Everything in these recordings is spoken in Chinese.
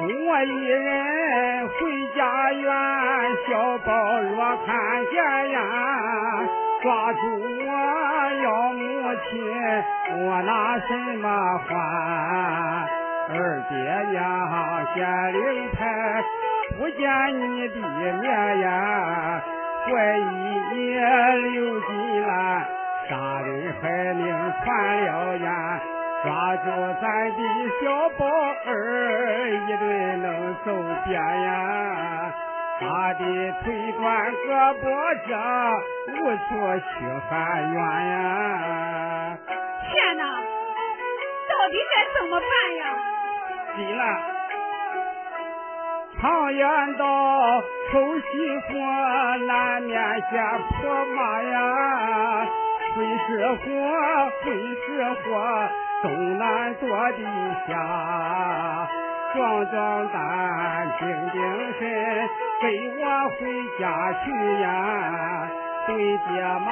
我一人回家园，小宝若看见呀，抓住我要母亲，我拿什么还？二爹娘见灵牌，不见你的面呀，怀疑你刘金兰杀人害命传了言。抓住咱的小宝儿，一顿能揍扁呀！他的腿断胳膊折，无处去喊冤呀！天哪，到底该怎么办呀？急了，常言道，丑媳妇难免见婆妈呀，会是祸，会是祸。东南坐地下，壮壮胆，定定神，跟我回家去呀！对爹妈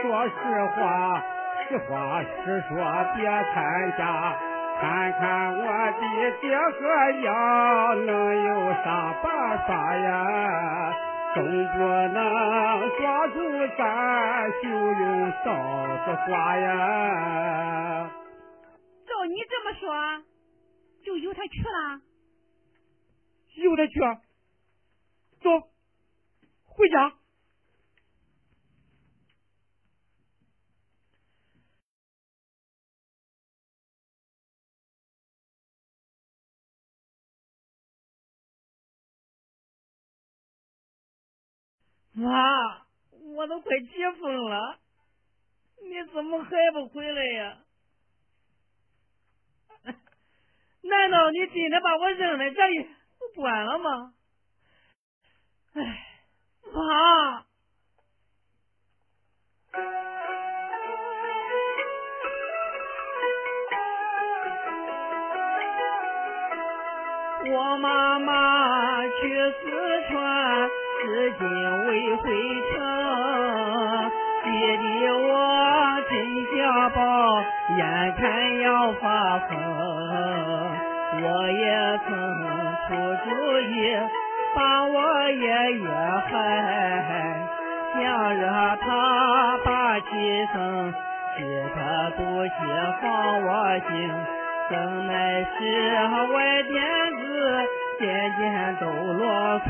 说实话，实话实说，别参加。看看我的爹和娘能有啥办法呀？总不能抓住咱就用刀子刮呀！说，就由他去了。由他去，走，回家。妈，我都快急疯了，你怎么还不回来呀？难道你真的把我扔在这里不管了吗？哎，妈！我妈妈去四川，至今未回城。爹爹我真家宝，眼看要发疯。我也曾出主意把我爷爷害，想让他把气生，替他赌气放我心。怎奈是外点子渐渐都落空，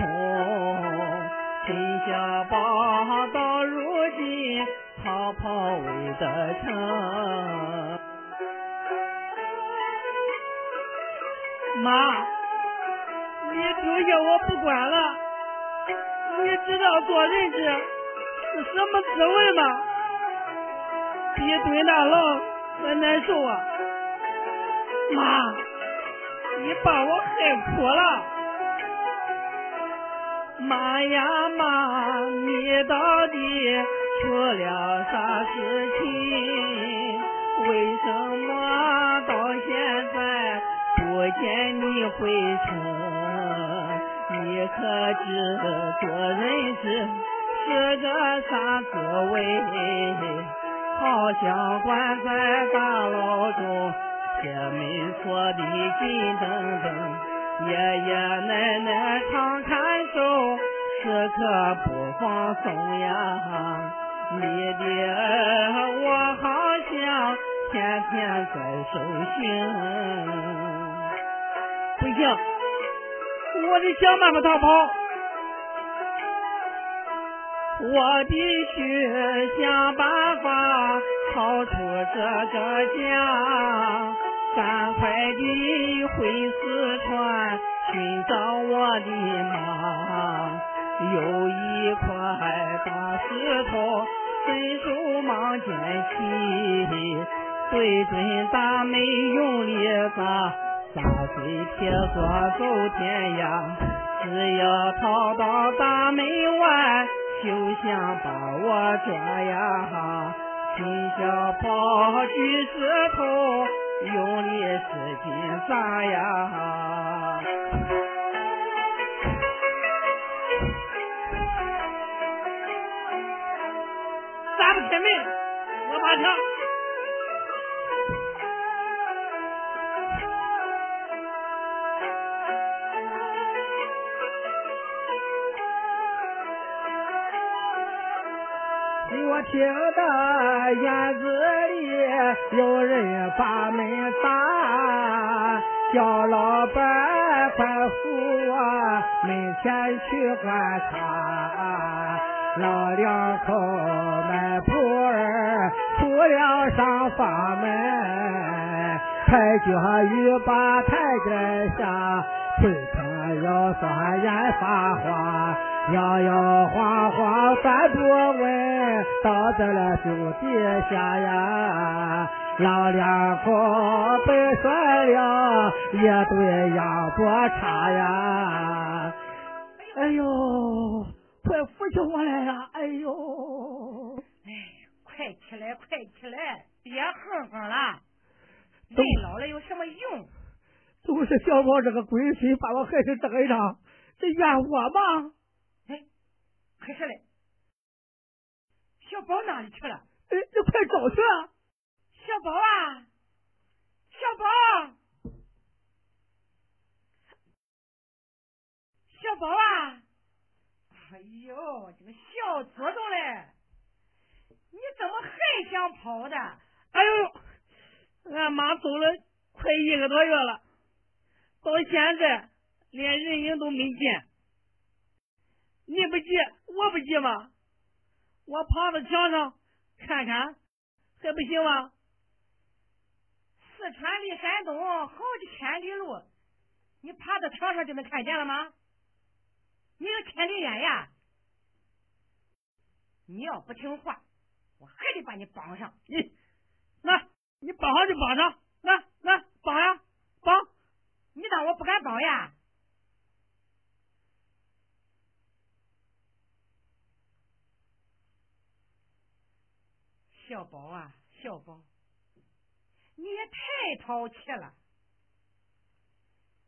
陈小宝到如今逃跑未得成。妈，你丢下我不管了，你知道做人质是什么滋味吗？比蹲大牢还难受啊！妈，你把我害苦了。妈呀妈，你到底出了啥事情？为什么到现在？不见你回城，你可知做人质是个啥滋味？好像关在大牢中，铁门锁的紧登登，爷爷奶奶常看守，时刻不放松呀。你的儿？我好像天天在受刑。我得想办法逃跑，我必须想办法逃出这个家，赶快地回四川寻找我的妈。有一块大石头，伸手忙捡起，对准大门用力砸。打碎铁锁走天涯，只要逃到大门外，休想把我抓呀！秦小宝举石头，用力使劲砸呀！砸不开门，我把枪。我听得院子里有人把门打，叫老板快扶我门前去观察。老两口迈步儿出了上房门，抬脚雨把台阶下，推车要算眼发花。摇摇晃晃翻不稳，倒在了树底下呀。老两口被摔了一对羊脖叉呀。哎呦，快扶起我来呀！哎呦，哎，快起来，快起来，别哼哼了。人老了有什么用？都是小宝这个鬼孙把我害成这个样，这怨我吗？可是嘞，小宝哪里去了？哎，你快找去啊！小宝啊，小宝，小宝啊！哎呦，这个小祖宗嘞，你怎么还想跑的？哎呦，俺妈走了快一个多月了，到现在连人影都没见。你不急，我不急吗？我爬到墙上看看，还不行吗？四川离山东好几千里路，你爬到墙上就能看见了吗？你有千里眼呀！你要不听话，我还得把你绑上。你，那，你绑上就绑上，来来绑呀，绑！你当我不敢绑呀？小宝啊，小宝，你也太淘气了！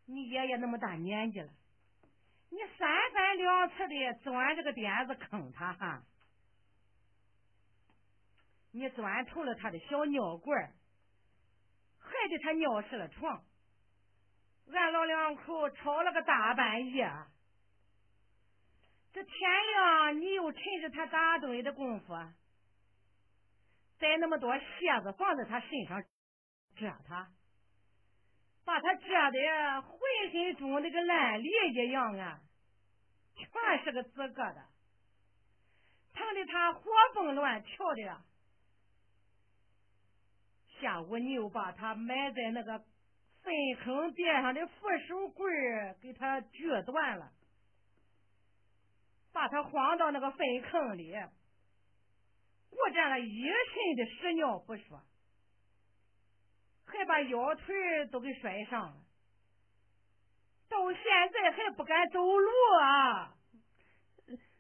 你爷爷那么大年纪了，你三番两次的钻这个点子坑他哈，你钻透了他的小尿罐，害得他尿湿了床，俺老两口吵了个大半夜，这天亮你又趁着他打盹的功夫。在那么多蝎子放在他身上蛰他，把他蛰的浑身肿的跟烂梨一样啊，全是个紫疙瘩，疼的他活蹦乱跳的。下午你又把他埋在那个粪坑边上的扶手棍给他锯断了，把他晃到那个粪坑里。我占了一身的屎尿不说，还把腰腿都给摔伤了，到现在还不敢走路啊！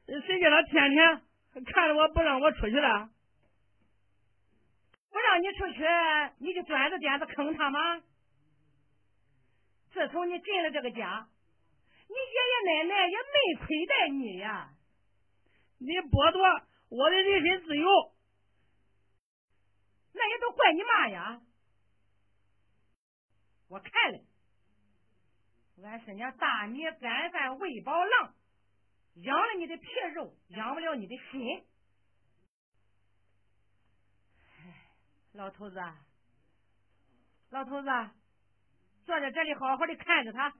谁叫他天天看着我不让我出去了？不让你出去，你就端着点子坑他吗？自从你进了这个家，你爷爷奶奶也没亏待你呀！你剥夺。我的人身自由，那也都怪你妈呀！我看了，俺是娘大米干饭喂饱狼，养了你的皮肉，养不了你的心。老头子，老头子，坐在这里好好的看着他，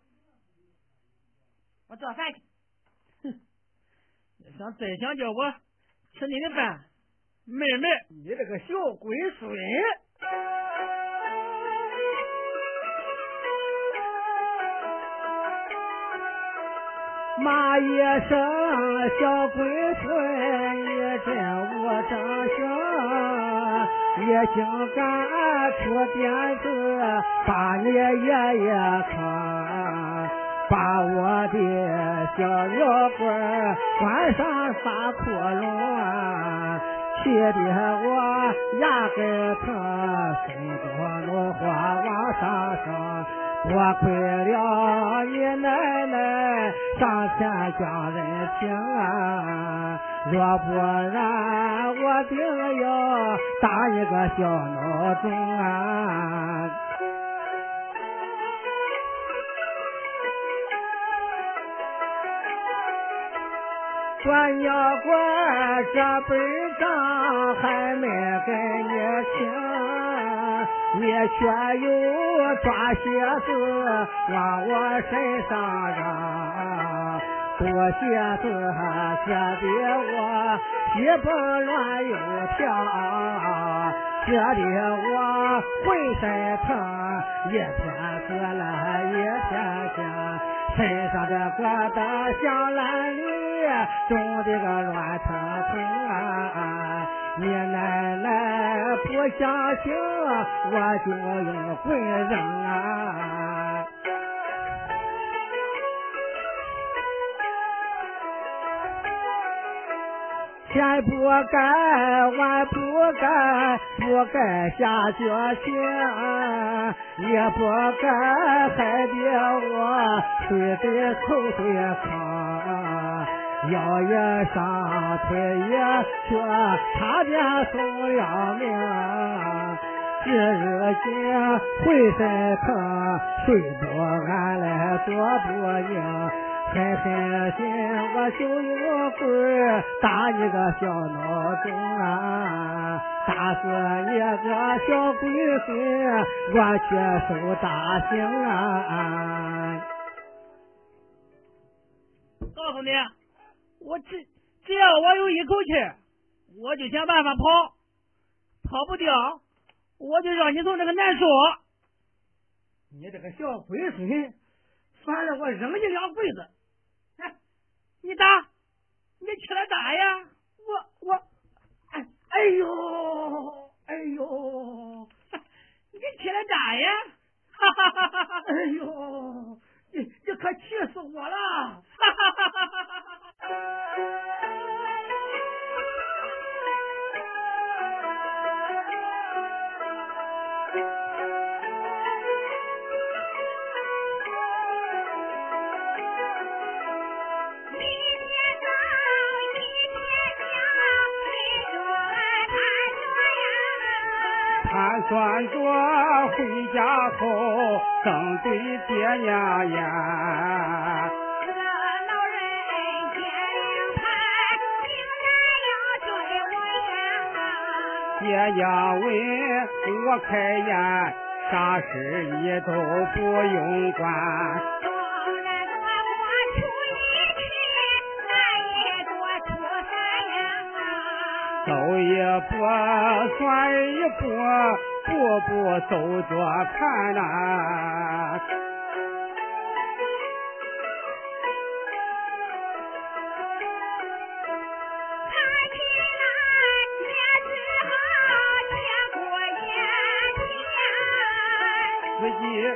我做饭去。哼，想再想叫我。吃你的饭，妹妹，你这个小龟孙，骂一声小龟孙，你真无正形，也竟敢出点子把你爷爷坑。把我的小尿罐关上仨窟窿，气得我牙根疼，心中怒火往上升。多亏了你奶奶上前讲人情啊，若不然我定要打一个小孬种啊！管要管这本账还没给你清，你却又抓鞋子往我身上扔，多鞋子惹得我鸡蹦乱又跳，惹得我浑身疼，一天死了一天醒。身上的疙瘩像烂泥，种的个乱腾腾啊！你奶奶不相信，我就用棍扔啊！天不该，万不该，不该下决心，也不该害得我吃在口水坑，腰也伤，腿也瘸，差点送了命。这日间浑身疼，睡不安来，坐不宁。狠狠心，我就用棍打你个小孬种啊！打死你个小鬼孙，我却受大刑啊！告诉你，我只只要我有一口气，我就想办法跑，跑不掉，我就让你从这个难受。你这个小龟孙，算了，我扔你两棍子。哎你打，你起来打呀！我我，哎哎呦哎呦，你起来打呀！哈哈哈哈哈！哎呦，你你可气死我了！哈哈哈哈哈！算着回家后正对爹娘言，爹娘问我开眼，啥事你都不用管。走一步算一步，步步走着看呐。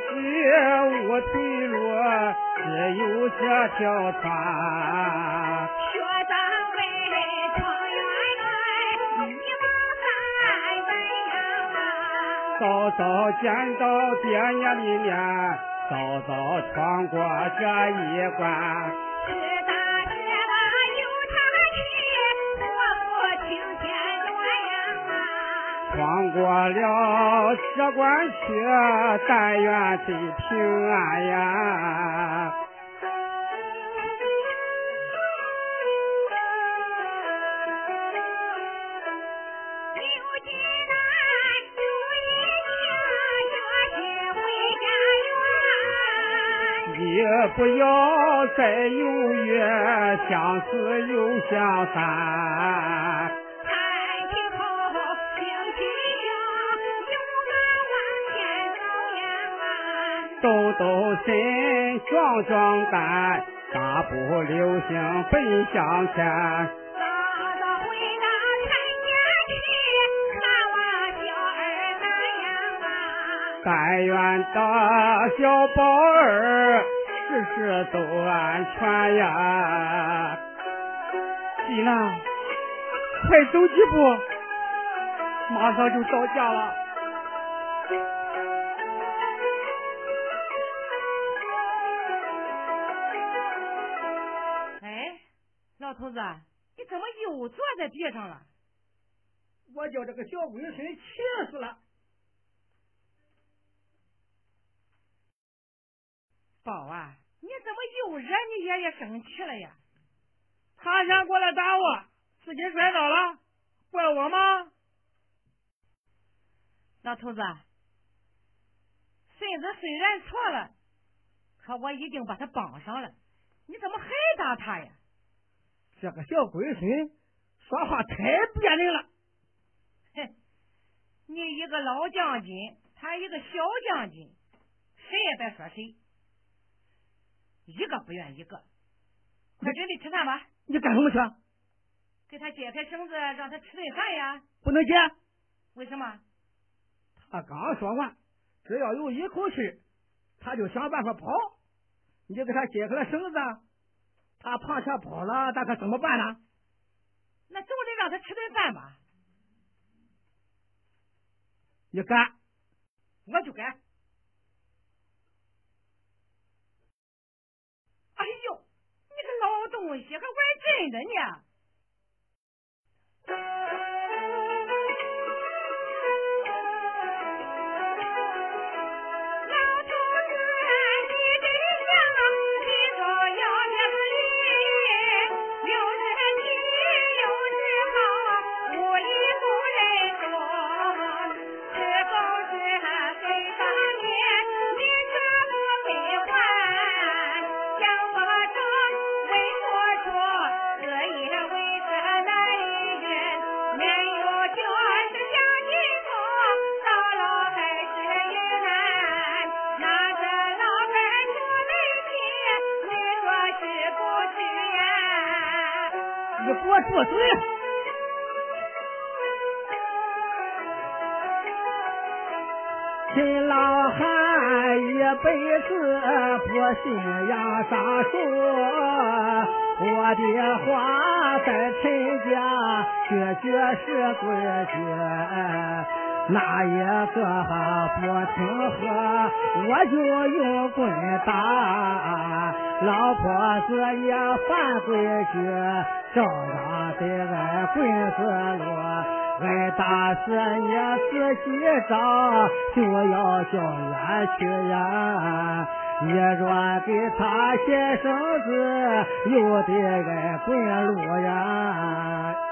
前。自己无退路，只有这条船。早早见到爹娘的面，早早闯过这一关。过了这关去，但愿得平安呀。不要再犹豫，相思又相散。抖抖身，壮壮胆，大步流星奔向前。但愿大小宝儿。事事都安全呀！济南，快走几步，马上就到家了。地上了？我叫这个小龟孙气死了。宝啊！你怎么又惹你爷爷生气了呀？他想过来打我，自己摔倒了，怪我吗？老头子，孙子虽然错了，可我已经把他绑上了，你怎么还打他呀？这个小龟孙说话太别扭了。哼，你一个老将军，他一个小将军，谁也别说谁，一个不愿一个。快准备吃饭吧。你干什么去？给他解开绳子，让他吃顿饭呀。不能解。为什么？他刚说完，只要有一口气，他就想办法跑。你就给他解开了绳子，他爬起来跑了，那可怎么办呢？那总得让他吃顿饭吧。你敢，我就敢。哎呦，你个老东西，还玩真的呢！不信杨啥说，我的话在陈家绝绝是规矩。哪一个不听话，我就用棍打。老婆子也犯规矩，照样得挨棍子落。挨打死你自己找，就要叫冤屈呀。你若给他些绳子又得给回路呀。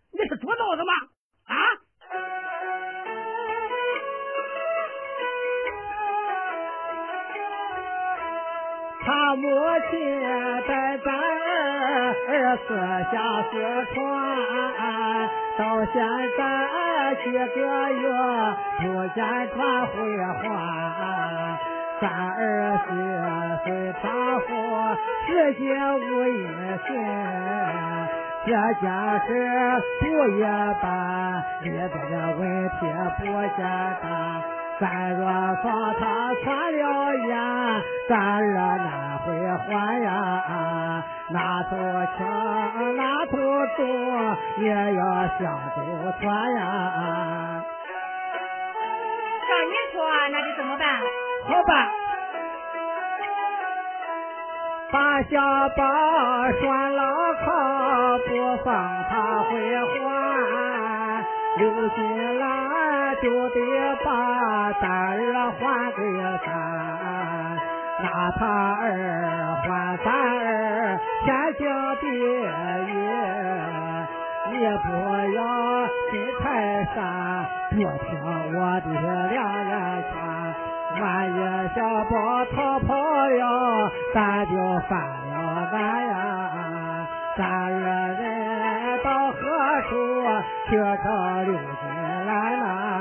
你是猪脑子吗？啊！他母亲带咱儿四下四传，到现在几个月不见他回话，咱儿媳妇丈夫至今无音信。一般，里边的问题不简单。咱若放他传了言，咱儿哪回还呀？哪头轻哪头重，也要相周传呀。照你说，那就怎么办？好办。把小宝拴牢靠，不放他回还。刘金兰就得把咱儿还给咱，拿他儿还咱儿天经地义。你不要心太善，别听我的两人劝。万一小宝逃跑了，咱就犯了难呀。咱二人到何处去找刘金兰呐？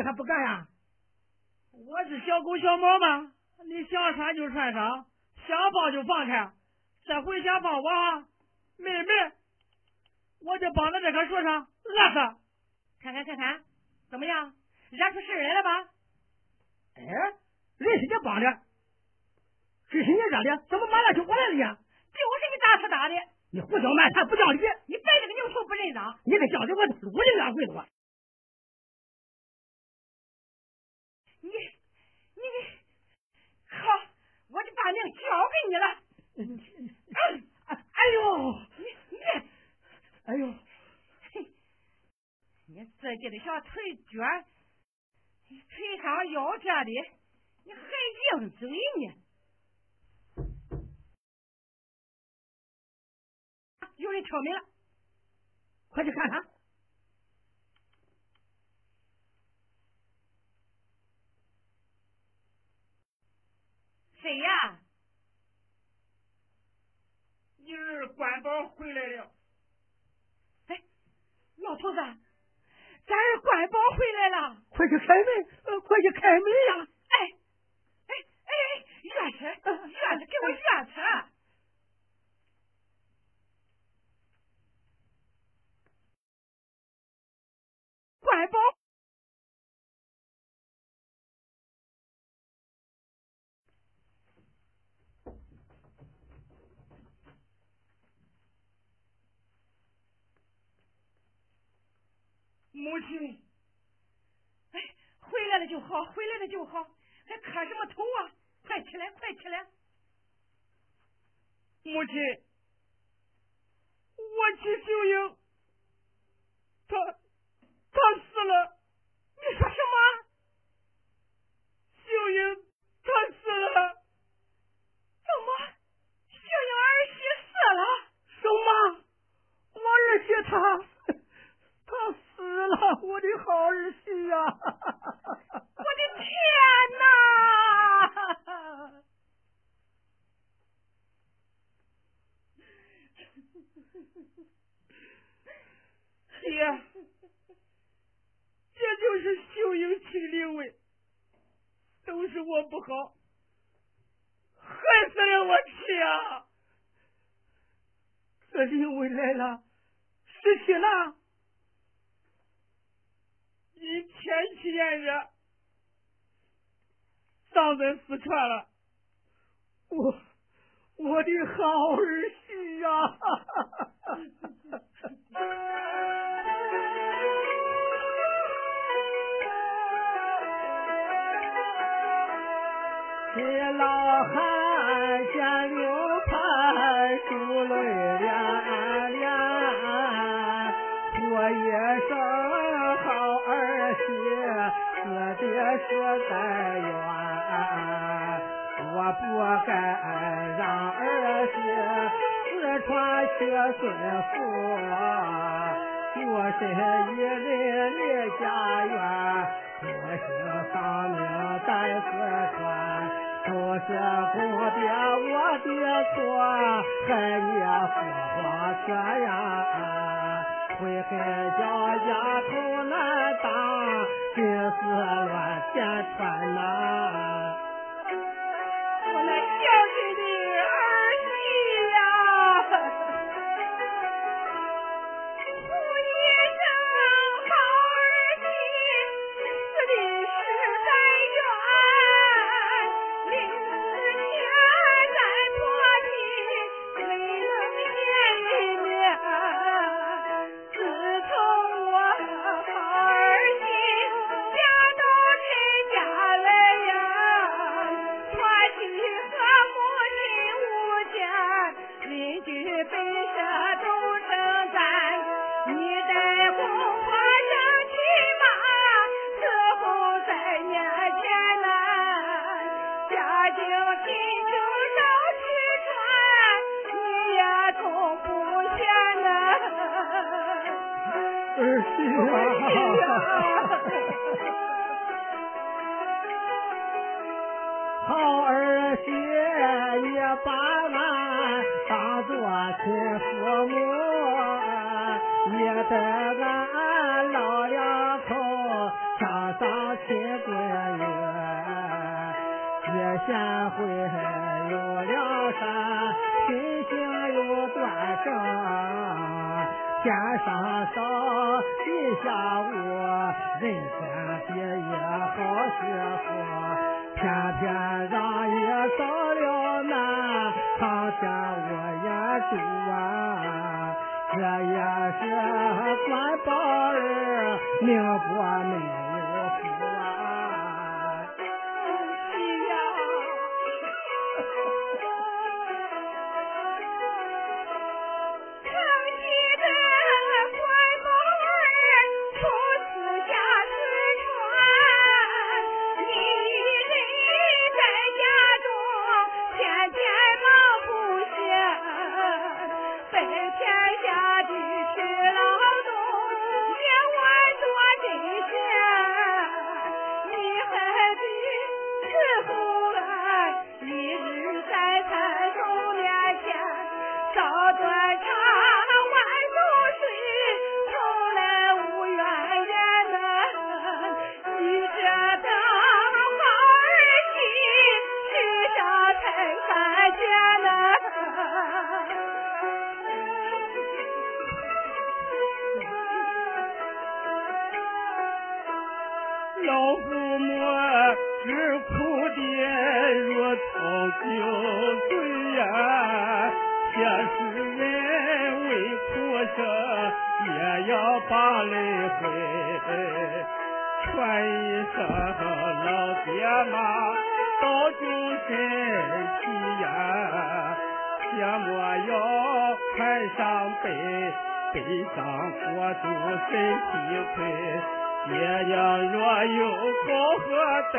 你还不干呀？我是小狗小猫吗？你想穿就穿上。想放就放开，这回想放我，妹妹，我就绑在这棵树上饿死。看看看看，怎么样？惹出事来了吧？哎，人是你绑的，这是你惹的，怎么马上就过来了呀？就是你打他打的。你胡搅蛮缠，不讲理！你白这个牛头不认账！你这讲的我撸你两回多。你你好。我就把命交给你了。哎呦，你你，哎呦，你自己的小腿脚，腿上腰这里，你还硬嘴呢？有人敲门了，快去看看。谁呀？你儿关宝回来了。哎，老头子，咱儿关宝回来了，快去开门！快去开门呀！哎，哎哎，院子，院子，给我院子。母亲，哎，回来了就好，回来了就好，还磕什么头啊？快起来，快起来！母亲，我去秀英，他他死了。你说什么？秀英他死了？怎么？秀英儿媳死了？什么？我儿媳她？死了，我的好儿媳呀！我的天哪！爹，这就是秀英亲灵位，都是我不好，害死了我妻啊！这灵位来了，失去了。你天气炎热，嗓子失传了，我我的好儿媳呀！这老汉见刘盼珠泪死的实在冤，我不该让儿媳四川学孙福，我是一人离家园，不幸丧命在四川，都是公爹我的错，害你父黄泉呀，悔恨叫家头难当，心思乱天穿呐。你带俺老两口上当亲闺女，你贤惠有良善，品行有端正，天上少，地下无，人间第一好媳妇。偏偏让你遭了难，苍天无眼珠啊！这也是官宝儿命不美有罪呀，即使人为苦受，也要把泪挥。劝一声老爹妈，多救身体呀，切莫要太伤悲，悲伤过度身体亏。爹娘若有好和待。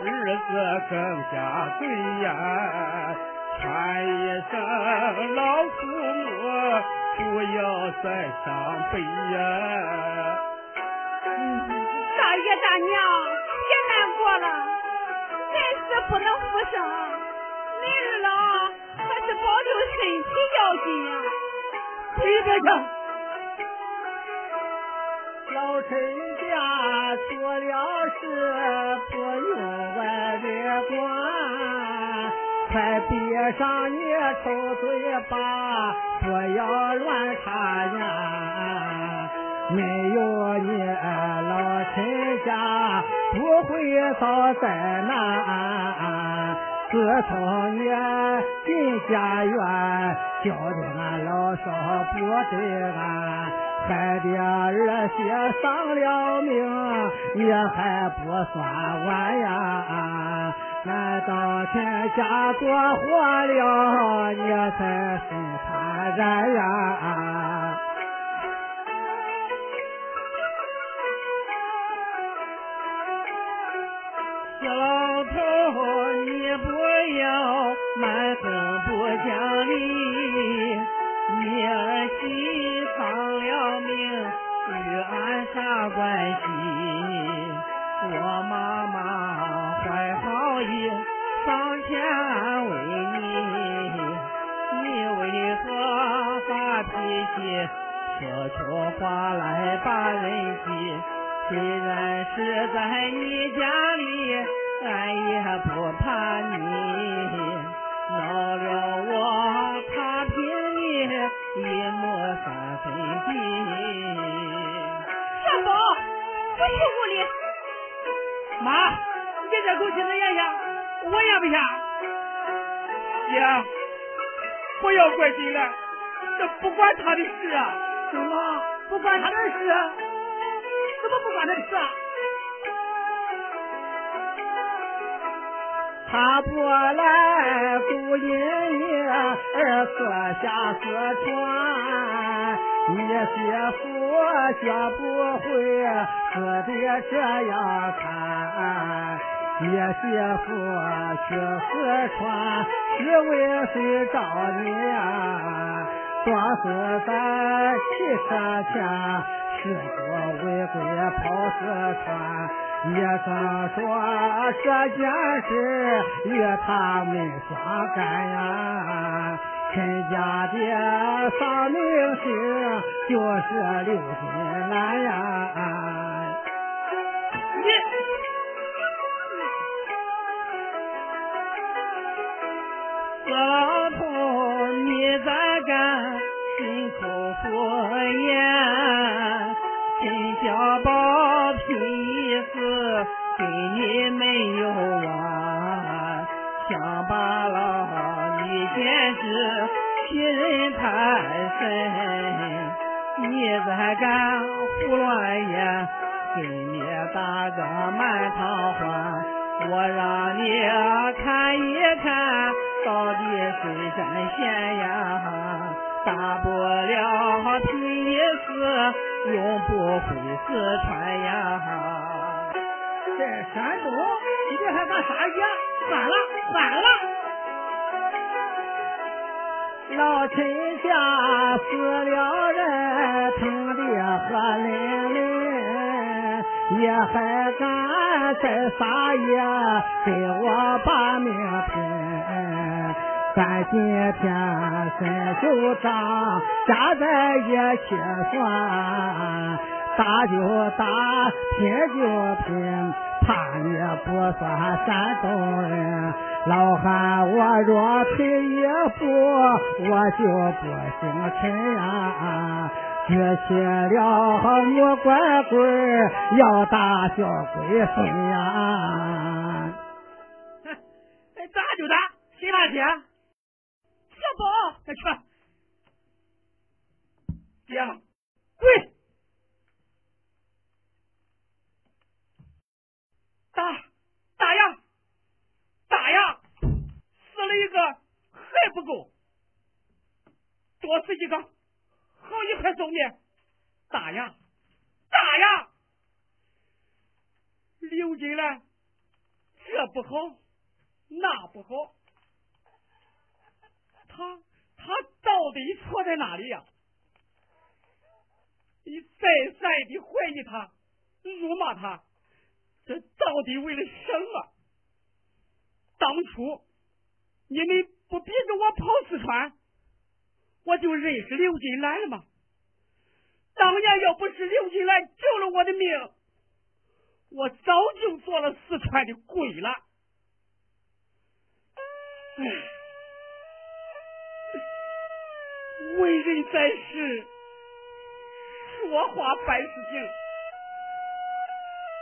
日子更加对呀，喊一声老父母，不要再伤悲呀。大爷大娘，别难过了，真是不能复生。您二老可是保重身体要紧呀。回家去，老陈。出了事不用外人管，快闭上你臭嘴巴，不要乱插言。没有你老陈家不会遭灾难，自从你进家园。叫的俺老少不对安，害的儿媳丧了命，也还不算完呀。俺道天家过活了，你才心坦然呀。你丧了命，与俺啥关系？我妈妈怀好意，上前安慰你，你为何发脾气？说出话来把人急。虽然是在你家里，俺也不怕你。闹了我，他凭你一亩三分地。小宝，不去屋里。妈，你这口气子咽下，我咽不下。姐，不要怪金兰，这不关他的事啊。怎么不关他的事？怎么不关他的事啊？他不来，不因你儿四下四川，你媳妇学不会死的这样看。你媳妇去四川是为谁找你啊？多是在汽车前，是做违规跑四川。也曾说这件事与他们相干呀，陈家的丧命星就是刘金兰呀。你，老头，你在干心口敷衍，陈小宝。你没有完，乡巴佬，你简直欺人太甚！你再敢胡乱言，给你打个满堂欢，我让你看一看到底谁真闲呀！大不了拼一次，永不回四川呀！在山东，你还干啥去？算了，算了。老陈家死了人，疼的喝淋淋，也还敢在撒野给我把命拼。咱今天伸手掌，家在一起算，打就打，拼就拼。怕你不算山东人，老汉我若退一步，我就不姓陈呀。举起了木棍棍，要打小鬼孙呀。打就打，谁打谁？小宝，快去。爹，跪。打打呀打呀，死了一个还不够，多死几个好一块送你。打呀打呀，刘金兰，这不好，那不好，他他到底错在哪里呀？你再三的怀疑他，辱骂他。这到底为了什么？当初你们不逼着我跑四川，我就认识刘金兰了吗？当年要不是刘金兰救了我的命，我早就做了四川的鬼了。为人在世，说话办事情。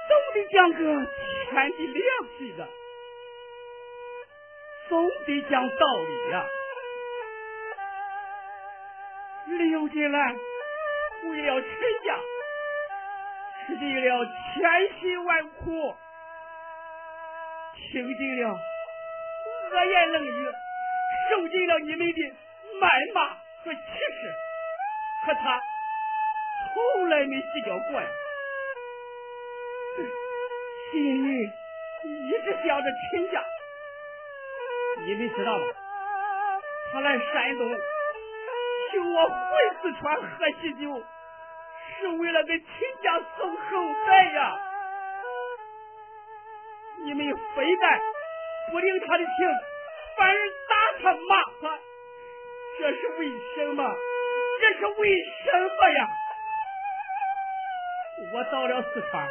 总得讲个天地良心的，总得讲道理呀。刘金兰为了陈家，吃尽了千辛万苦，听尽了恶言冷语，受尽了你们的谩骂和歧视，可他从来没计较过呀。心里一直想着陈家，你们知道吗？他来山东，请我回四川喝喜酒，是为了给秦家送后代呀。你们非但不领他的情，反而打他骂他，这是为什么？这是为什么呀？我到了四川，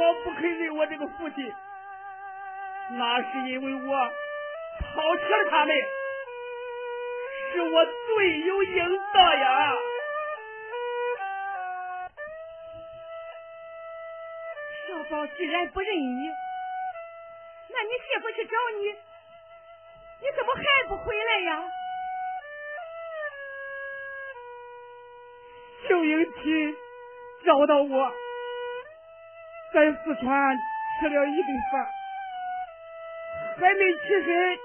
宝不肯认我这个父亲，那是因为我抛弃了他们，是我罪有应得呀。小宝既然不认你，那你媳妇去找你，你怎么还不回来呀？秀英妻找到我，在四川吃了一顿饭，还没起身，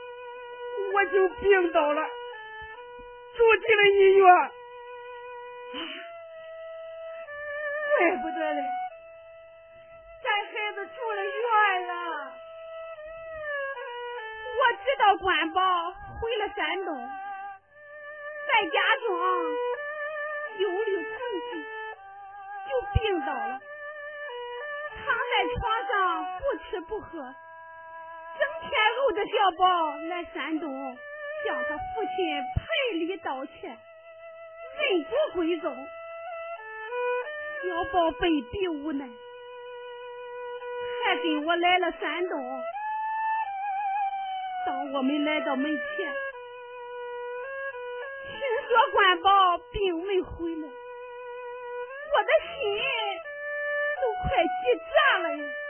我就病倒了，住进了医院。怪不得嘞，咱孩子住了院了。我知道关宝回了山东，在家中。忧虑成疾，就病倒了，躺在床上不吃不喝，整天搂着小宝来山东向他父亲赔礼道歉，认祖归宗。小宝被逼无奈，还跟我来了山东。当我们来到门前。听说关宝并没回来，我的心快结账了呀！